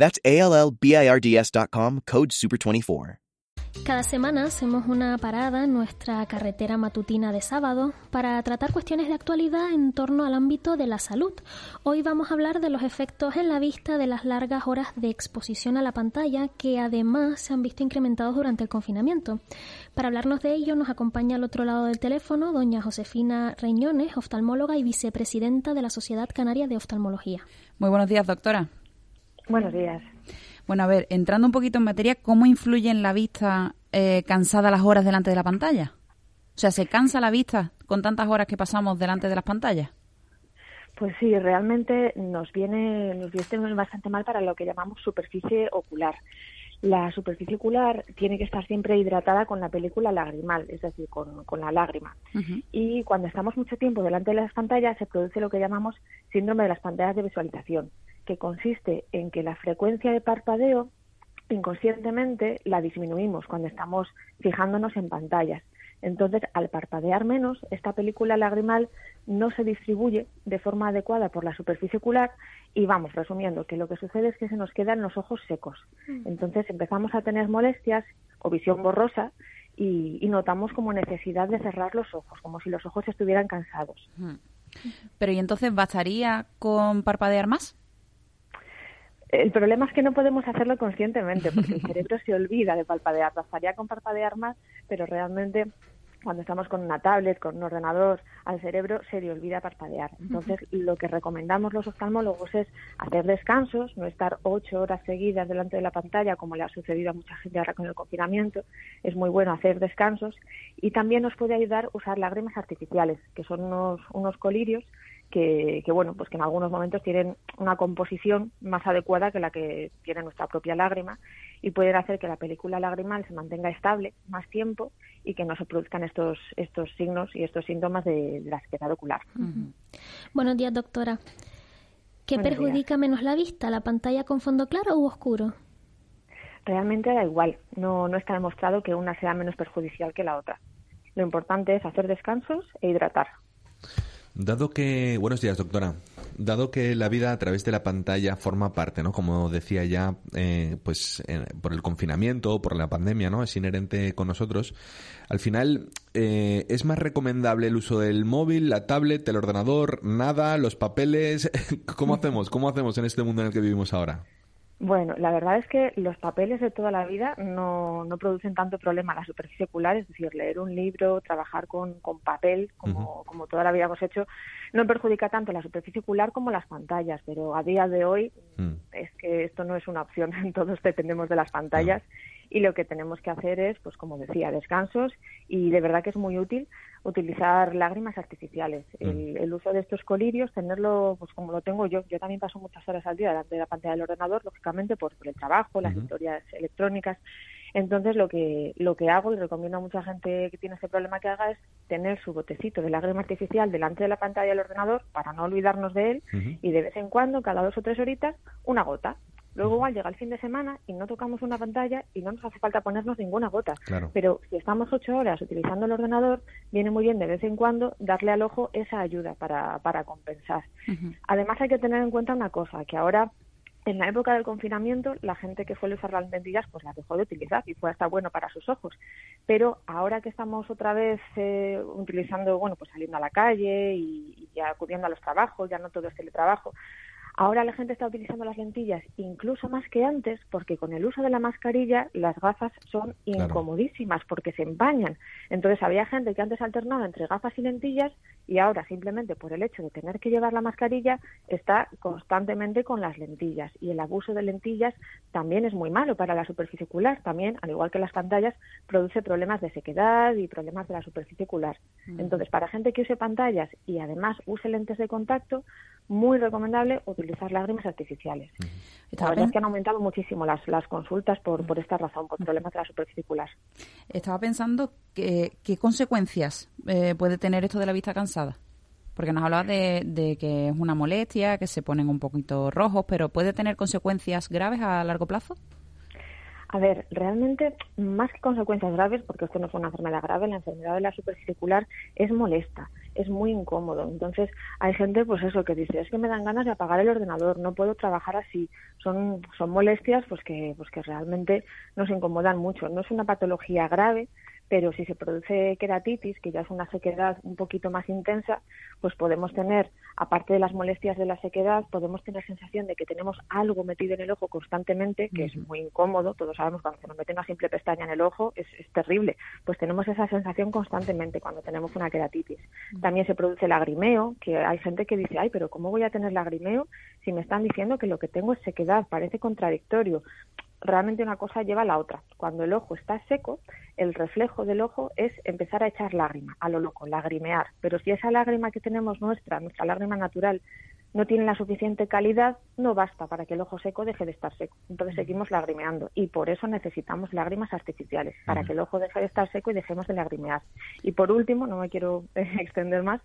That's ALLBIRDS.com, code SUPER24. Cada semana hacemos una parada en nuestra carretera matutina de sábado para tratar cuestiones de actualidad en torno al ámbito de la salud. Hoy vamos a hablar de los efectos en la vista de las largas horas de exposición a la pantalla que además se han visto incrementados durante el confinamiento. Para hablarnos de ello nos acompaña al otro lado del teléfono doña Josefina Reñones, oftalmóloga y vicepresidenta de la Sociedad Canaria de Oftalmología. Muy buenos días, doctora. Buenos días. Bueno, a ver, entrando un poquito en materia, ¿cómo influye en la vista eh, cansada las horas delante de la pantalla? O sea, ¿se cansa la vista con tantas horas que pasamos delante de las pantallas? Pues sí, realmente nos viene, nos viene bastante mal para lo que llamamos superficie ocular. La superficie ocular tiene que estar siempre hidratada con la película lagrimal, es decir, con, la lágrima. Y cuando estamos mucho tiempo delante de las pantallas se produce lo que llamamos síndrome de las pantallas de visualización que consiste en que la frecuencia de parpadeo inconscientemente la disminuimos cuando estamos fijándonos en pantallas. Entonces, al parpadear menos, esta película lagrimal no se distribuye de forma adecuada por la superficie ocular y vamos, resumiendo, que lo que sucede es que se nos quedan los ojos secos. Mm. Entonces empezamos a tener molestias o visión borrosa y, notamos como necesidad de cerrar los ojos, como si los ojos estuvieran cansados. Mm. Pero ¿y entonces bastaría con parpadear más? El problema es que no podemos hacerlo conscientemente, porque el cerebro se olvida de parpadear. Bastaría con parpadear más, pero realmente cuando estamos con una tablet, con un ordenador, al cerebro se le olvida parpadear. Entonces, lo que recomendamos los oftalmólogos es hacer descansos, no estar ocho horas seguidas delante de la pantalla, como le ha sucedido a mucha gente ahora con el confinamiento. Es muy bueno hacer descansos y también nos puede ayudar usar lágrimas artificiales, que son unos, unos colirios que, bueno, pues que en algunos momentos tienen una composición más adecuada que la que tiene nuestra propia lágrima y pueden hacer que la película lagrimal se mantenga estable más tiempo y que no se produzcan estos, estos signos y estos síntomas de, la sequedad ocular. Buenos días, doctora. ¿Qué perjudica menos la vista, la pantalla con fondo claro u oscuro? Realmente da igual, no, no está demostrado que una sea menos perjudicial que la otra. Lo importante es hacer descansos e hidratar. Dado que, buenos días, doctora. Dado que la vida a través de la pantalla forma parte, ¿no? Como decía ya, eh, pues eh, por el confinamiento, por la pandemia, ¿no? Es inherente con nosotros. Al final, eh, ¿es más recomendable el uso del móvil, la tablet, el ordenador, nada, los papeles? ¿Cómo hacemos? ¿Cómo hacemos en este mundo en el que vivimos ahora? Bueno, la verdad es que los papeles de toda la vida no, no producen tanto problema. A la superficie ocular, es decir, leer un libro, trabajar con, con papel, como, como toda la vida hemos hecho, no perjudica tanto la superficie ocular como las pantallas, pero a día de hoy mm. es que esto no es una opción, todos dependemos de las pantallas y lo que tenemos que hacer es, pues como decía, descansos y de verdad que es muy útil utilizar lágrimas artificiales. Mm. El, uso de estos colirios, tenerlo pues como lo tengo yo. Yo también paso muchas horas al día delante de la pantalla del ordenador, lógicamente por, el trabajo, las historias electrónicas. Entonces lo que lo que hago y recomiendo a mucha gente que tiene este problema que haga es tener su botecito de lágrima artificial delante de la pantalla del ordenador para no olvidarnos de él y de vez en cuando, cada dos o tres horitas, una gota. Luego igual llega el fin de semana y no tocamos una pantalla y no nos hace falta ponernos ninguna gota. Pero si estamos ocho horas utilizando el ordenador, viene muy bien de vez en cuando darle al ojo esa ayuda para, para compensar. Además hay que tener en cuenta una cosa, que ahora en la época del confinamiento la gente que suele usar las lentillas pues las dejó de utilizar y fue hasta bueno para sus ojos pero ahora que estamos otra vez eh, utilizando bueno pues saliendo a la calle y, y, acudiendo a los trabajos ya no todo es teletrabajo Ahora la gente está utilizando las lentillas incluso más que antes porque con el uso de la mascarilla las gafas son incomodísimas porque se empañan. Entonces había gente que antes alternaba entre gafas y lentillas y ahora simplemente por el hecho de tener que llevar la mascarilla está constantemente con las lentillas y el abuso de lentillas también es muy malo para la superficie ocular. También, al igual que las pantallas, produce problemas de sequedad y problemas de la superficie ocular. Mm. Entonces, para gente que use pantallas y además use lentes de contacto, muy recomendable utilizar lágrimas artificiales. La verdad es que han aumentado muchísimo las, las consultas por, por esta razón, por problemas de la superficie Estaba pensando que, qué consecuencias eh, puede tener esto de la vista cansada. Porque nos hablaba de, de, que es una molestia, que se ponen un poquito rojos, pero ¿puede tener consecuencias graves a largo plazo? A ver, realmente, más que consecuencias graves, porque esto no es una enfermedad grave, la enfermedad de la superficie es molesta, es muy incómodo. Entonces, hay gente, pues eso, que dice, es que me dan ganas de apagar el ordenador, no puedo trabajar así. Son, son molestias pues que, pues que realmente nos incomodan mucho. No es una patología grave, pero si se produce queratitis, que ya es una sequedad un poquito más intensa, pues podemos tener, aparte de las molestias de la sequedad, podemos tener sensación de que tenemos algo metido en el ojo constantemente, que es muy incómodo, todos sabemos cuando se nos mete una simple pestaña en el ojo, es, terrible, pues tenemos esa sensación constantemente cuando tenemos una queratitis. También se produce lagrimeo, que hay gente que dice, ay, pero ¿cómo voy a tener lagrimeo si me están diciendo que lo que tengo es sequedad? Parece contradictorio realmente una cosa lleva a la otra. Cuando el ojo está seco, el reflejo del ojo es empezar a echar lágrima, a lo loco, lagrimear. Pero si esa lágrima que tenemos nuestra, nuestra lágrima natural, no tiene la suficiente calidad, no basta para que el ojo seco deje de estar seco. Entonces seguimos lagrimeando y por eso necesitamos lágrimas artificiales, para que el ojo deje de estar seco y dejemos de lagrimear. Y por último, no me quiero extender más,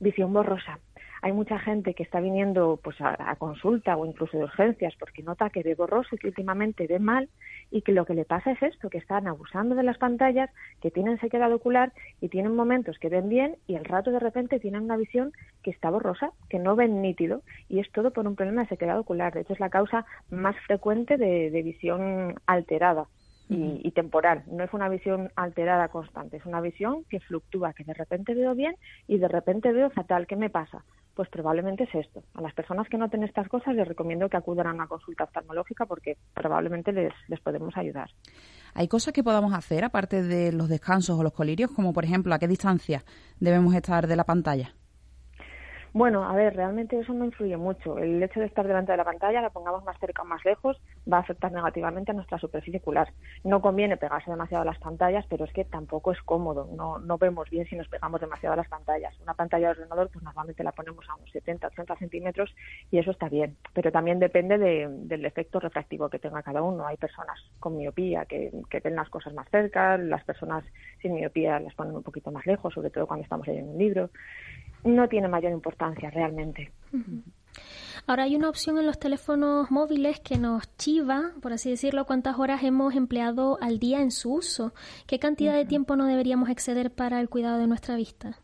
visión borrosa hay mucha gente que está viniendo pues a, consulta o incluso de urgencias porque nota que ve borroso y que últimamente ve mal y que lo que le pasa es esto, que están abusando de las pantallas, que tienen sequedad ocular y tienen momentos que ven bien y al rato de repente tienen una visión que está borrosa, que no ven nítido y es todo por un problema de sequedad ocular. De hecho es la causa más frecuente de, visión alterada. Y, y, temporal. No es una visión alterada constante, es una visión que fluctúa, que de repente veo bien y de repente veo fatal. ¿Qué me pasa? Pues probablemente es esto. A las personas que noten estas cosas les recomiendo que acudan a una consulta oftalmológica porque probablemente les, les podemos ayudar. ¿Hay cosas que podamos hacer aparte de los descansos o los colirios, como por ejemplo a qué distancia debemos estar de la pantalla? Bueno, a ver, realmente eso no influye mucho. El hecho de estar delante de la pantalla, la pongamos más cerca o más lejos, va a afectar negativamente a nuestra superficie ocular. No conviene pegarse demasiado a las pantallas, pero es que tampoco es cómodo. No, no vemos bien si nos pegamos demasiado a las pantallas. Una pantalla de ordenador, pues normalmente la ponemos a unos 70, 80 centímetros y eso está bien. Pero también depende del efecto refractivo que tenga cada uno. Hay personas con miopía que, que ven las cosas más cerca, las personas sin miopía las ponen un poquito más lejos, sobre todo cuando estamos leyendo un libro no tiene mayor importancia realmente. Ahora hay una opción en los teléfonos móviles que nos chiva, por así decirlo, cuántas horas hemos empleado al día en su uso. ¿Qué cantidad de tiempo no deberíamos exceder para el cuidado de nuestra vista?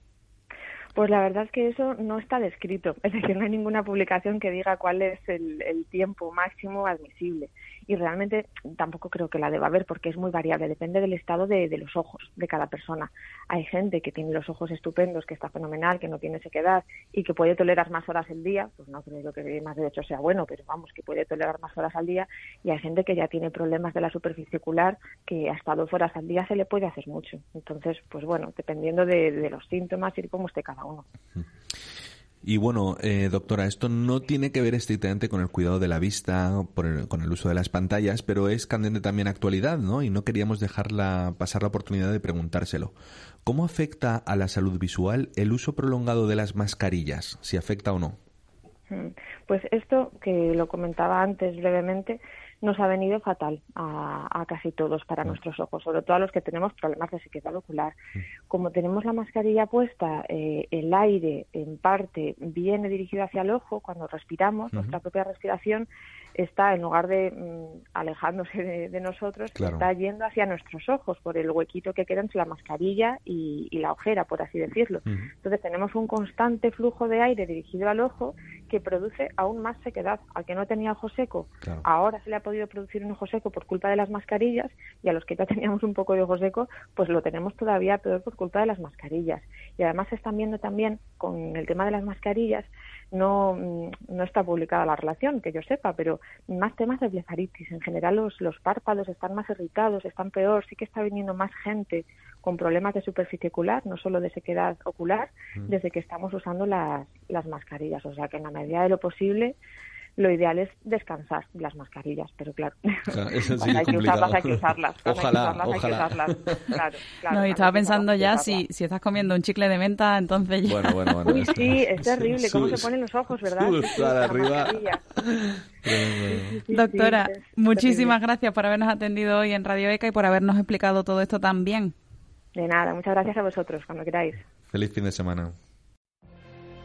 Pues la verdad es que eso no está descrito, es decir, no hay ninguna publicación que diga cuál es el, el tiempo máximo admisible y realmente tampoco creo que la deba haber porque es muy variable, depende del estado de, los ojos de cada persona. Hay gente que tiene los ojos estupendos, que está fenomenal, que no tiene sequedad y que puede tolerar más horas al día, pues no creo que más de hecho sea bueno, pero vamos, que puede tolerar más horas al día y hay gente que ya tiene problemas de la superficie ocular que hasta dos horas al día se le puede hacer mucho. Entonces, pues bueno, dependiendo de, de los síntomas y de cómo esté cada uno. Y bueno, eh, doctora, esto no tiene que ver estrictamente con el cuidado de la vista, con el uso de las pantallas, pero es candente también actualidad, ¿no? Y no queríamos dejarla pasar la oportunidad de preguntárselo. ¿Cómo afecta a la salud visual el uso prolongado de las mascarillas? Si afecta o no. Mm, pues esto que lo comentaba antes brevemente, nos ha venido fatal a, casi todos para nuestros ojos, sobre todo a los que tenemos problemas de sequedad ocular. Como tenemos la mascarilla puesta, eh, el aire en parte viene dirigido hacia el ojo cuando respiramos, nuestra propia respiración está, en lugar de mm, alejándose de, nosotros, está yendo hacia nuestros ojos por el huequito que queda entre la mascarilla y, la ojera, por así decirlo. Entonces tenemos un constante flujo de aire dirigido al ojo que produce aún más sequedad. Al que no tenía ojo seco, ahora se le ha podido producir un ojo seco por culpa de las mascarillas y a los que ya teníamos un poco de ojo seco, pues lo tenemos todavía peor por culpa de las mascarillas. Y además se están viendo también con el tema de las mascarillas no, mm, no está publicada la relación, que yo sepa, pero más temas de blefaritis. En general los, los párpados están más irritados, están peor, sí que está viniendo más gente con problemas de superficie ocular, no solo de sequedad ocular, mm. desde que estamos usando las, las mascarillas. O sea que en la medida de lo posible lo ideal es descansar las mascarillas, pero claro, eso sí hay que usarlas, hay que usarlas. Ojalá, hay que usarlas, ojalá. Hay que usarlas. Claro, claro, no, y estaba pensando ya si, si estás comiendo un chicle de menta, entonces ya... Bueno, bueno, bueno. Uy, esto- sí, es terrible, cómo sus- se ponen los ojos, ¿verdad? Sí, sí, para arriba. Sí, sí, Doctora, muchísimas terrible. gracias por habernos atendido hoy en Radio ECA y por habernos explicado todo esto tan bien. De nada, muchas gracias a vosotros, cuando queráis. Feliz fin de semana.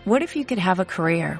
What if you could have a career